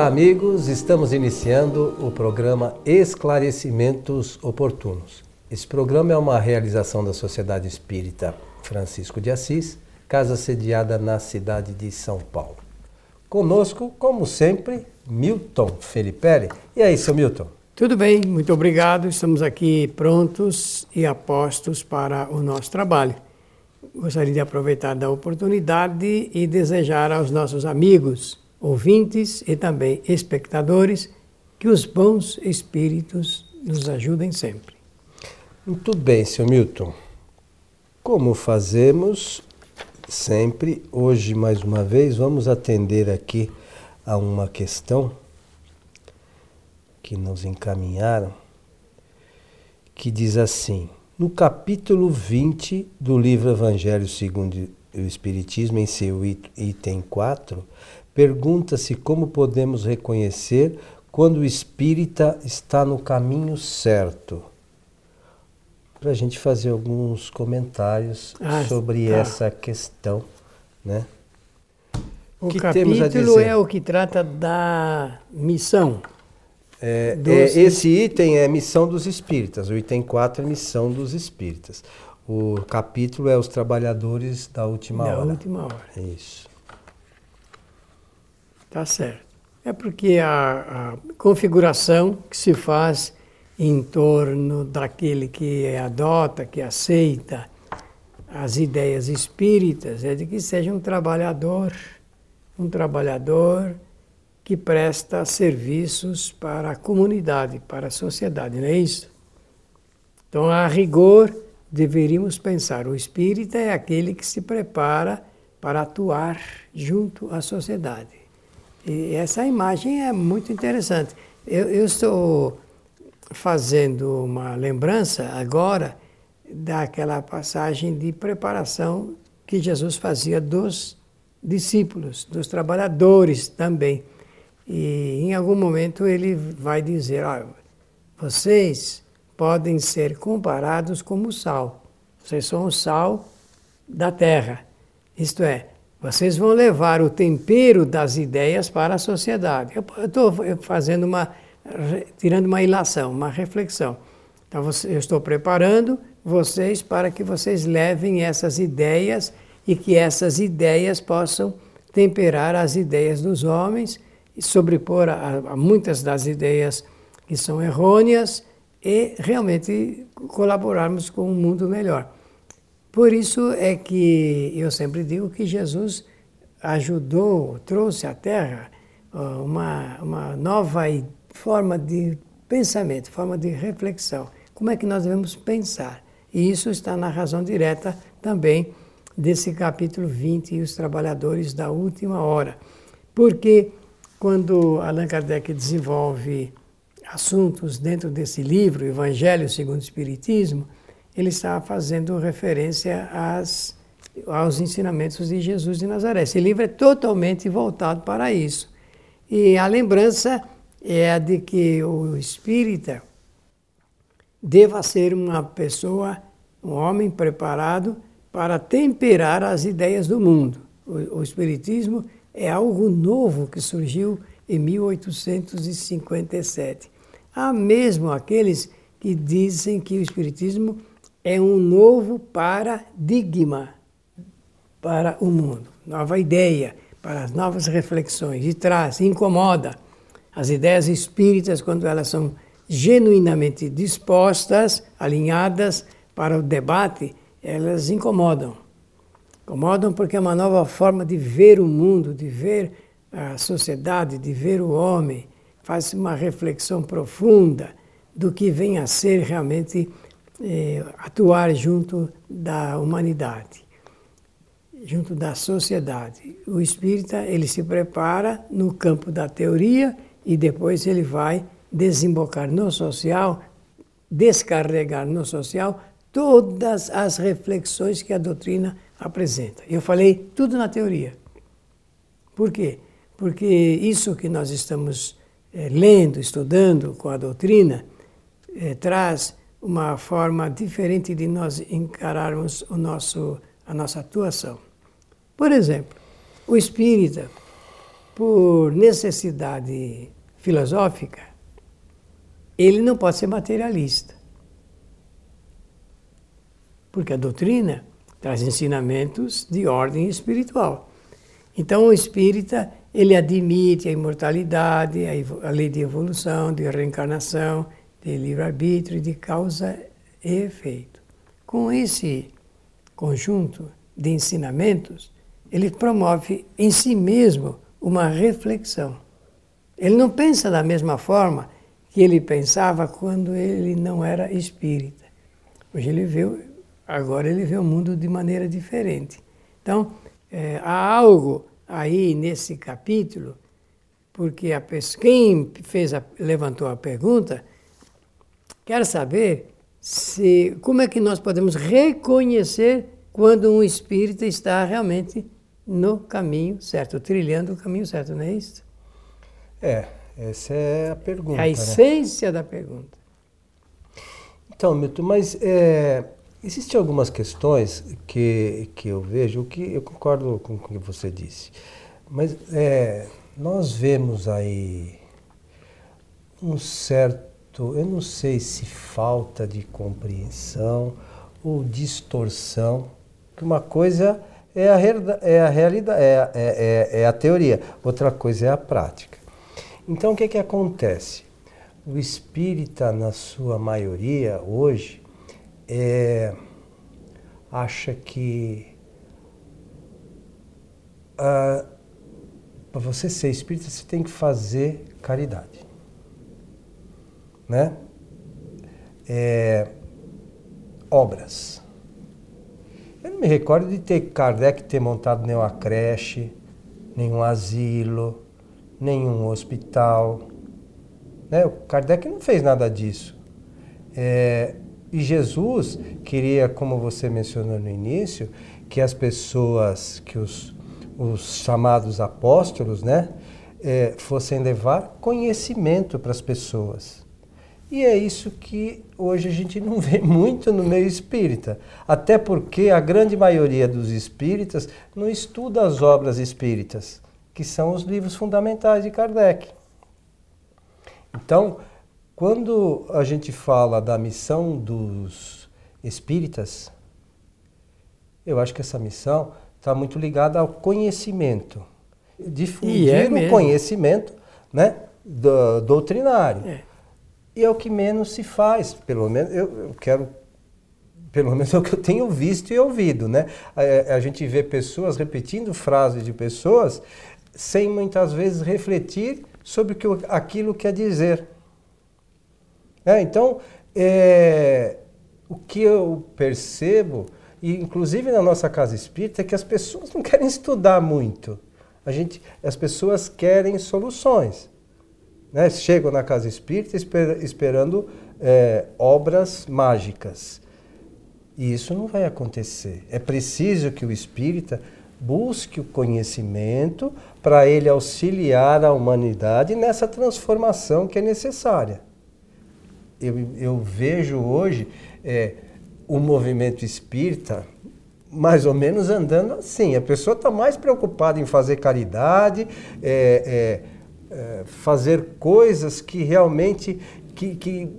Olá, amigos. Estamos iniciando o programa Esclarecimentos Oportunos. Esse programa é uma realização da Sociedade Espírita Francisco de Assis, casa sediada na cidade de São Paulo. Conosco, como sempre, Milton Felipe. E aí, seu Milton? Tudo bem, muito obrigado. Estamos aqui prontos e apostos para o nosso trabalho. Gostaria de aproveitar da oportunidade e desejar aos nossos amigos, ouvintes e também espectadores que os bons espíritos nos ajudem sempre. Muito bem, seu Milton. Como fazemos sempre, hoje mais uma vez vamos atender aqui a uma questão que nos encaminharam, que diz assim: no capítulo 20 do livro Evangelho segundo o Espiritismo, em seu item 4, pergunta-se como podemos reconhecer quando o espírita está no caminho certo. Para a gente fazer alguns comentários ah, sobre tá. essa questão, né? O que capítulo é o que trata da missão. É, é, esse item é missão dos espíritas, o item 4 é missão dos espíritas. O capítulo é os trabalhadores da última da hora. Da última hora. Isso. Tá certo. É porque a, a configuração que se faz em torno daquele que adota, que aceita as ideias espíritas, é de que seja um trabalhador, um trabalhador que presta serviços para a comunidade, para a sociedade, não é isso? Então, a rigor, deveríamos pensar: o espírita é aquele que se prepara para atuar junto à sociedade. E essa imagem é muito interessante. Eu, eu estou fazendo uma lembrança agora daquela passagem de preparação que Jesus fazia dos discípulos, dos trabalhadores também. E em algum momento ele vai dizer: ah, vocês podem ser comparados como sal. Vocês são o sal da terra. Isto é, vocês vão levar o tempero das ideias para a sociedade. Eu estou fazendo uma, tirando uma ilação, uma reflexão. Então eu estou preparando vocês para que vocês levem essas ideias e que essas ideias possam temperar as ideias dos homens e sobrepor a, a muitas das ideias que são errôneas e realmente colaborarmos com um mundo melhor. Por isso é que eu sempre digo que Jesus ajudou, trouxe à Terra uma, uma nova forma de pensamento, forma de reflexão. Como é que nós devemos pensar? E isso está na razão direta também desse capítulo 20, os trabalhadores da última hora. Porque quando Allan Kardec desenvolve assuntos dentro desse livro, Evangelho segundo o Espiritismo, ele está fazendo referência às, aos ensinamentos de Jesus de Nazaré. Esse livro é totalmente voltado para isso. E a lembrança é a de que o espírita deva ser uma pessoa, um homem preparado para temperar as ideias do mundo. O, o espiritismo é algo novo que surgiu em 1857. Há mesmo aqueles que dizem que o Espiritismo é um novo paradigma para o mundo, nova ideia, para as novas reflexões, e traz, incomoda. As ideias espíritas, quando elas são genuinamente dispostas, alinhadas para o debate, elas incomodam. Incomodam porque é uma nova forma de ver o mundo, de ver a sociedade, de ver o homem. Faz uma reflexão profunda do que vem a ser realmente eh, atuar junto da humanidade, junto da sociedade. O espírita ele se prepara no campo da teoria e depois ele vai desembocar no social, descarregar no social todas as reflexões que a doutrina apresenta. Eu falei tudo na teoria. Por quê? Porque isso que nós estamos é, lendo, estudando com a doutrina, é, traz uma forma diferente de nós encararmos o nosso, a nossa atuação. Por exemplo, o espírita, por necessidade filosófica, ele não pode ser materialista. Porque a doutrina traz ensinamentos de ordem espiritual. Então o espírita, ele admite a imortalidade, a lei de evolução, de reencarnação, de livre-arbítrio, de causa e efeito. Com esse conjunto de ensinamentos, ele promove em si mesmo uma reflexão. Ele não pensa da mesma forma que ele pensava quando ele não era espírita. Hoje ele vê, agora ele vê o mundo de maneira diferente. Então, é, há algo aí nesse capítulo, porque a quem fez a, levantou a pergunta quer saber se, como é que nós podemos reconhecer quando um espírita está realmente no caminho certo, trilhando o caminho certo, não é isso? É, essa é a pergunta. É a né? essência né? da pergunta. Então, Milton, mas é, existem algumas questões que, que eu vejo, que eu concordo com o que você disse, mas é, nós vemos aí um certo, eu não sei se falta de compreensão ou distorção, uma coisa é a, é a realidade, é, é, é, é a teoria, outra coisa é a prática. Então, o que, que acontece? O espírita, na sua maioria, hoje, é, acha que ah, para você ser espírita, você tem que fazer caridade. Né? É, obras. Eu não me recordo de ter Kardec ter montado nenhuma creche, nenhum asilo, nenhum hospital. Né? O Kardec não fez nada disso. É, e Jesus queria, como você mencionou no início, que as pessoas, que os, os chamados apóstolos, né, é, fossem levar conhecimento para as pessoas. E é isso que hoje a gente não vê muito no meio espírita. Até porque a grande maioria dos espíritas não estuda as obras espíritas que são os livros fundamentais de Kardec. Então, quando a gente fala da missão dos espíritas, eu acho que essa missão está muito ligada ao conhecimento. Difundir é o conhecimento né, do, doutrinário. É. E é o que menos se faz, pelo menos eu, eu quero pelo menos é o que eu tenho visto e ouvido, né? A, a, gente vê pessoas repetindo frases de pessoas sem muitas vezes refletir sobre o que aquilo quer dizer. É, então, é, o que eu percebo, e inclusive na nossa casa espírita, é que as pessoas não querem estudar muito. A gente, as pessoas querem soluções. Né? Chegam na casa espírita esper, esperando é, obras mágicas. E isso não vai acontecer. É preciso que o espírita busque o conhecimento para ele auxiliar a humanidade nessa transformação que é necessária. Eu, eu vejo hoje é, o movimento espírita mais ou menos andando assim. A pessoa está mais preocupada em fazer caridade, é, é, fazer coisas que realmente que, que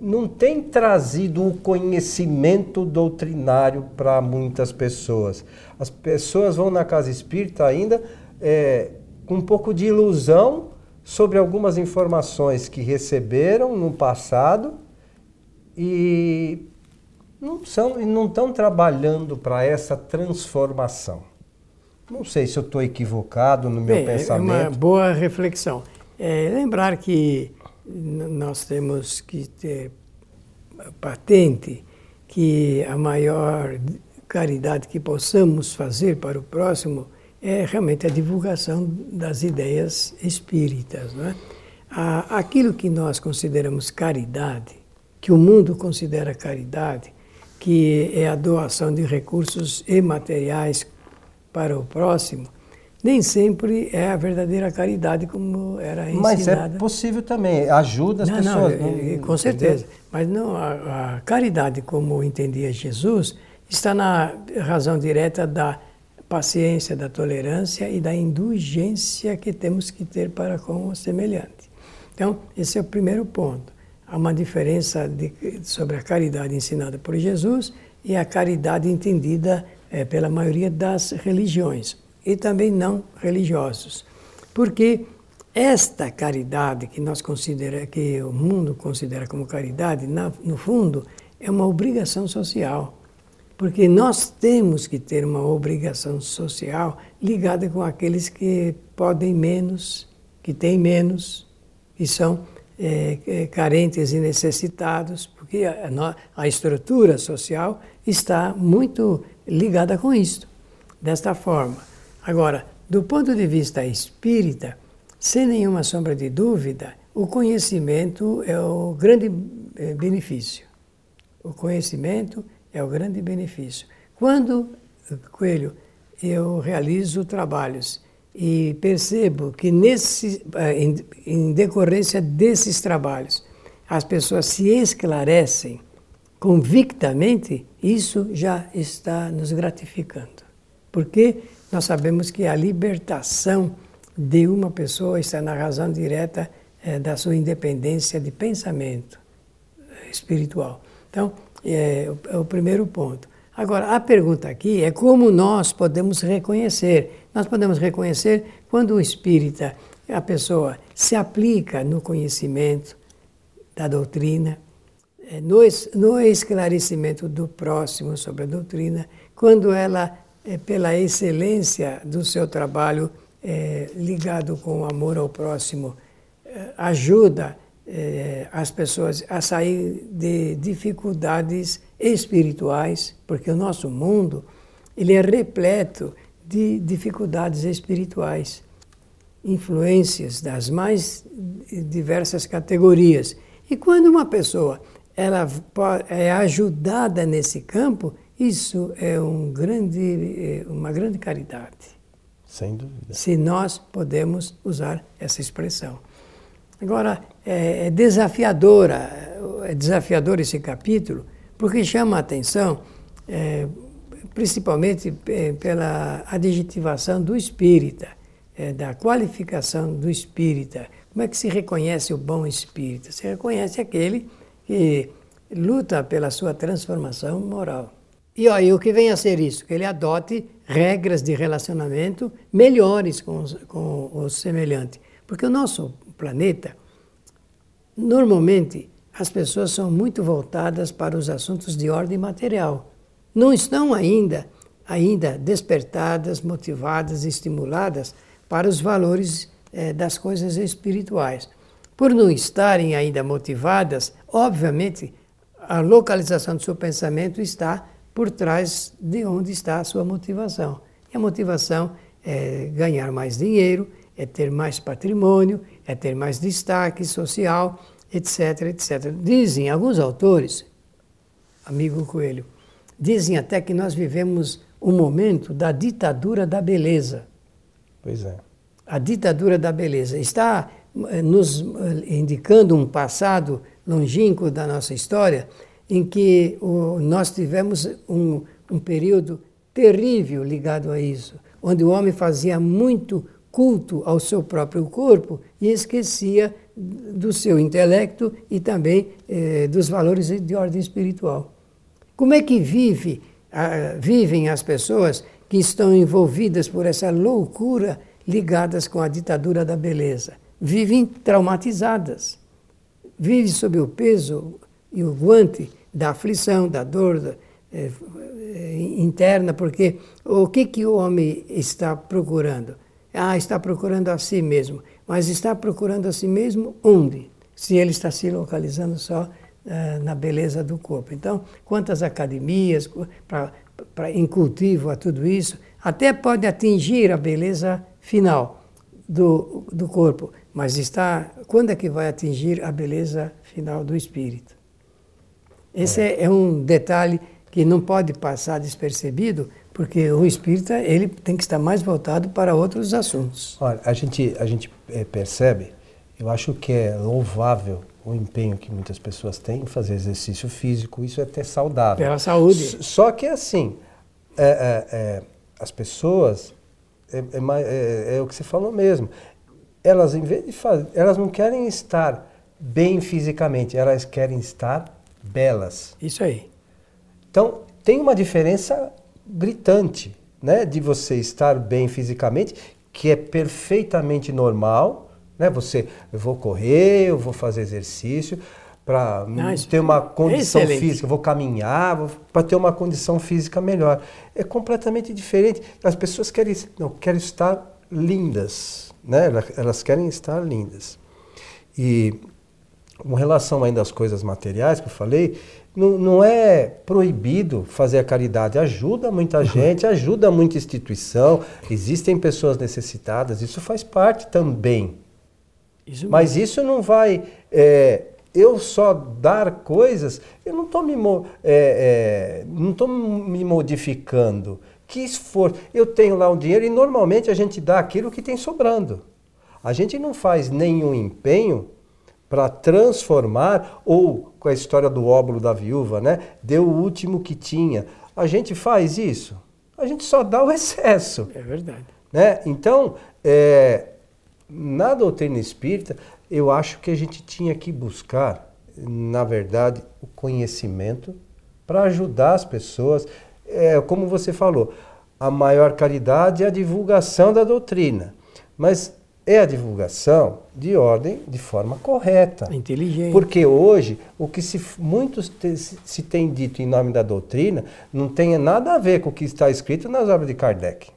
não tem trazido o conhecimento doutrinário para muitas pessoas. As pessoas vão na casa espírita ainda é, com um pouco de ilusão sobre algumas informações que receberam no passado e não são e não estão trabalhando para essa transformação. Não sei se eu estou equivocado no meu Bem, pensamento. É uma boa reflexão. É, lembrar que nós temos que ter patente que a maior caridade que possamos fazer para o próximo é realmente a divulgação das ideias espíritas. Não é? Aquilo que nós consideramos caridade, que o mundo considera caridade, que é a doação de recursos e materiais para o próximo, nem sempre é a verdadeira caridade como era ensinada. Mas é possível também, ajuda as não, pessoas. Não, não, com certeza. Mas não, a, a, caridade como entendia Jesus está na razão direta da paciência, da tolerância e da indulgência que temos que ter para com o semelhante. Então, esse é o primeiro ponto. Há uma diferença de, sobre a caridade ensinada por Jesus e a caridade entendida é, pela maioria das religiões e também não religiosos. Porque esta caridade que nós considera que o mundo considera como caridade, na, no fundo, é uma obrigação social. Porque nós temos que ter uma obrigação social ligada com aqueles que podem menos, que têm menos, que são é, é, carentes e necessitados, porque a, a, estrutura social está muito ligada com isso, desta forma. Agora, do ponto de vista espírita, sem nenhuma sombra de dúvida, o conhecimento é o grande é, benefício. O conhecimento é o grande benefício. Quando, Coelho, eu realizo trabalhos e percebo que nesse, eh, em decorrência desses trabalhos as pessoas se esclarecem convictamente, isso já está nos gratificando. Porque nós sabemos que a libertação de uma pessoa está na razão direta é, da sua independência de pensamento eh, espiritual. Então, é, é o primeiro ponto. Agora, a pergunta aqui é como nós podemos reconhecer. Nós podemos reconhecer quando o espírita, a pessoa, se aplica no conhecimento da doutrina, no, no esclarecimento do próximo sobre a doutrina, quando ela, é, pela excelência do seu trabalho é, ligado com o amor ao próximo, ajuda é, as pessoas a sair de dificuldades espirituais, porque o nosso mundo ele é repleto de dificuldades espirituais, influências das mais diversas categorias. E quando uma pessoa ela é ajudada nesse campo, isso é um grande, é uma grande caridade. Sem dúvida. Se nós podemos usar essa expressão. Agora, é, é desafiadora, é desafiador esse capítulo, porque chama a atenção, é, principalmente é, pela adjetivação do espírita, é, da qualificação do espírita. Como é que se reconhece o bom espírita? Se reconhece aquele que luta pela sua transformação moral. E, e o que vem a ser isso? Que ele adote regras de relacionamento melhores com, os, com o semelhante. Porque o nosso planeta, normalmente as pessoas são muito voltadas para os assuntos de ordem material. Não estão ainda ainda despertadas, motivadas, estimuladas para os valores eh, das coisas espirituais. Por não estarem ainda motivadas, obviamente a localização do seu pensamento está por trás de onde está a sua motivação. E a motivação é ganhar mais dinheiro, é ter mais patrimônio, é ter mais destaque social, etc, etc. Dizem alguns autores, amigo Coelho, dizem até que nós vivemos um momento da ditadura da beleza. Pois é. A ditadura da beleza está nos eh, indicando um passado longínquo da nossa história em que o, nós tivemos um, um período terrível ligado a isso, onde o homem fazia muito culto ao seu próprio corpo e esquecia do seu intelecto e também eh, dos valores de ordem espiritual. Como é que vive, ah, vivem as pessoas que estão envolvidas por essa loucura ligadas com a ditadura da beleza? Vivem traumatizadas, vivem sob o peso e o guante da aflição, da dor da, eh, interna, porque o que, que o homem está procurando? Ah, está procurando a si mesmo. Mas está procurando a si mesmo onde? Se ele está se localizando só uh, na beleza do corpo. Então, quantas academias para em cultivo a tudo isso, até pode atingir a beleza final do, do corpo, mas está quando é que vai atingir a beleza final do espírito? Esse é, é um detalhe que não pode passar despercebido, porque o espírita ele tem que estar mais voltado para outros assuntos. Olha, a gente, a gente é, percebe, eu acho que é louvável o empenho que muitas pessoas têm em fazer exercício físico, isso é até saudável. Pela saúde. Só que assim, é, é, é, as pessoas, é, é, é, é, o que você falou mesmo, elas, em vez de fazer, elas não querem estar bem fisicamente, elas querem estar belas. Isso aí. Então, tem uma diferença gritante, né, de você estar bem fisicamente, que é perfeitamente normal, né? Você, eu vou correr, eu vou fazer exercício para ter uma condição é física, vou caminhar, para ter uma condição física melhor. É completamente diferente. As pessoas querem, não, querem estar lindas, né? Elas querem estar lindas. E com relação ainda às coisas materiais que eu falei, não, não é proibido fazer a caridade. Ajuda muita uhum. gente, ajuda muita instituição, existem pessoas necessitadas, isso faz parte também. Isso Mas isso não vai. É, eu só dar coisas, eu não estou me, é, é, não me modificando. Que esforço. Eu tenho lá um dinheiro e normalmente a gente dá aquilo que tem sobrando. A gente não faz nenhum empenho para transformar, ou com a história do óbolo da viúva, né? Deu o último que tinha. A gente faz isso? A gente só dá o excesso. É verdade. Né? Então, é, na doutrina espírita, eu acho que a gente tinha que buscar, na verdade, o conhecimento para ajudar as pessoas. É, como você falou, a maior caridade é a divulgação da doutrina. Mas é a divulgação de ordem de forma correta. Inteligente. Porque hoje, o que se, muitos te, se tem dito em nome da doutrina não tem nada a ver com o que está escrito nas obras de Kardec.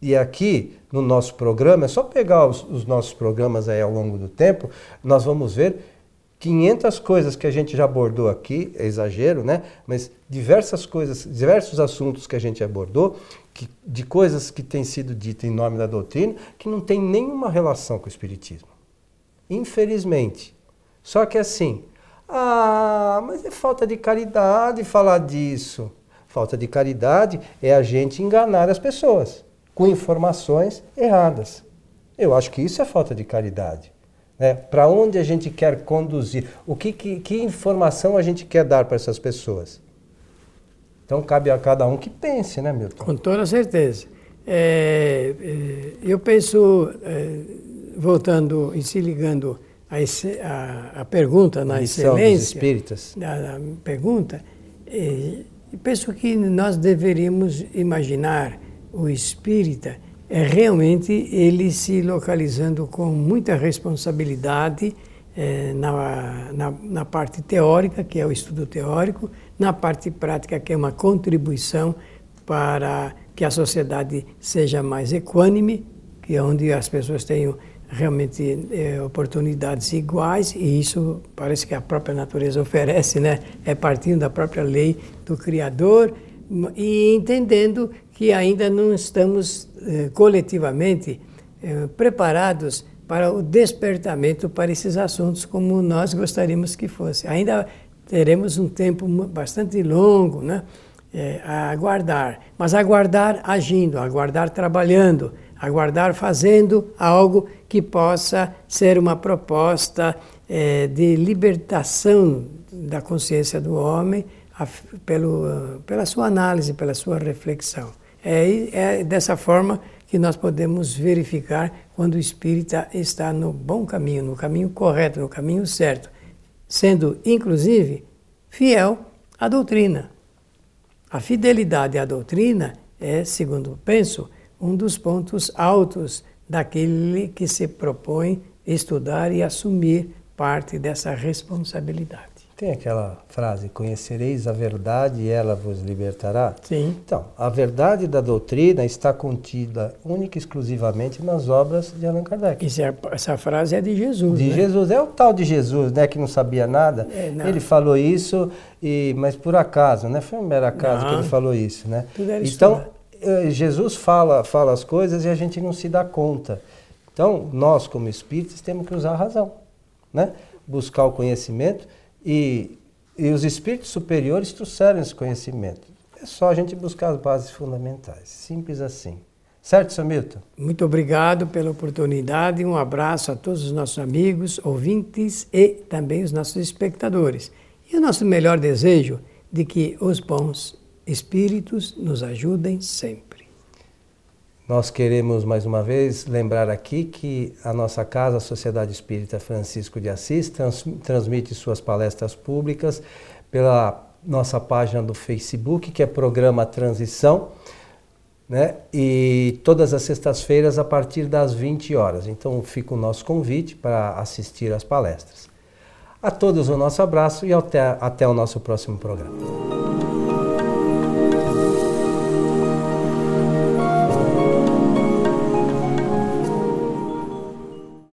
E aqui, no nosso programa, é só pegar os, os nossos programas aí ao longo do tempo, nós vamos ver 500 coisas que a gente já abordou aqui, é exagero, né? Mas diversas coisas, diversos assuntos que a gente abordou, que, de coisas que têm sido ditas em nome da doutrina, que não tem nenhuma relação com o Espiritismo. Infelizmente. Só que assim, ah, mas é falta de caridade falar disso. Falta de caridade é a gente enganar as pessoas com informações erradas. Eu acho que isso é falta de caridade. Né? Para onde a gente quer conduzir? O que, que, que informação a gente quer dar para essas pessoas? Então cabe a cada um que pense, né, Milton? Com toda certeza. É, é, eu penso, é, voltando e se ligando a, a, a pergunta na Missão excelência, dos espíritas. A, a pergunta, é, penso que nós deveríamos imaginar o espírita é realmente ele se localizando com muita responsabilidade é, na, na, na, parte teórica, que é o estudo teórico, na parte prática, que é uma contribuição para que a sociedade seja mais equânime, que é onde as pessoas tenham realmente é, oportunidades iguais, e isso parece que a própria natureza oferece, né? É partindo da própria lei do Criador e entendendo que ainda não estamos eh, coletivamente eh, preparados para o despertamento para esses assuntos como nós gostaríamos que fosse. Ainda teremos um tempo bastante longo né, eh, a aguardar, mas aguardar agindo, aguardar trabalhando, aguardar fazendo algo que possa ser uma proposta eh, de libertação da consciência do homem a, pelo, pela sua análise, pela sua reflexão. É, é dessa forma que nós podemos verificar quando o espírita está no bom caminho, no caminho correto, no caminho certo, sendo inclusive fiel à doutrina. A fidelidade à doutrina é, segundo penso, um dos pontos altos daquele que se propõe estudar e assumir parte dessa responsabilidade. Tem aquela frase: Conhecereis a verdade e ela vos libertará? Sim. Então, a verdade da doutrina está contida única e exclusivamente nas obras de Allan Kardec. É, essa frase é de Jesus. De né? Jesus. É o tal de Jesus, né, que não sabia nada. É, não. Ele falou isso, e, mas por acaso, né? Foi um mero acaso não. que ele falou isso, né? Tudo era então, eh, Jesus fala, fala as coisas e a gente não se dá conta. Então, nós, como espíritos, temos que usar a razão, né? Buscar o conhecimento e, e os espíritos superiores trouxeram esse conhecimento. É só a gente buscar as bases fundamentais. Simples assim. Certo, Sr. Milton? Muito obrigado pela oportunidade. Um abraço a todos os nossos amigos, ouvintes e também os nossos espectadores. E o nosso melhor desejo de que os bons espíritos nos ajudem sempre. Nós queremos mais uma vez lembrar aqui que a nossa casa, a Sociedade Espírita Francisco de Assis, trans, transmite suas palestras públicas pela nossa página do Facebook, que é Programa Transição, né? E todas as sextas-feiras a partir das 20 horas. Então fica o nosso convite para assistir às palestras. A todos o nosso abraço e até, até o nosso próximo programa.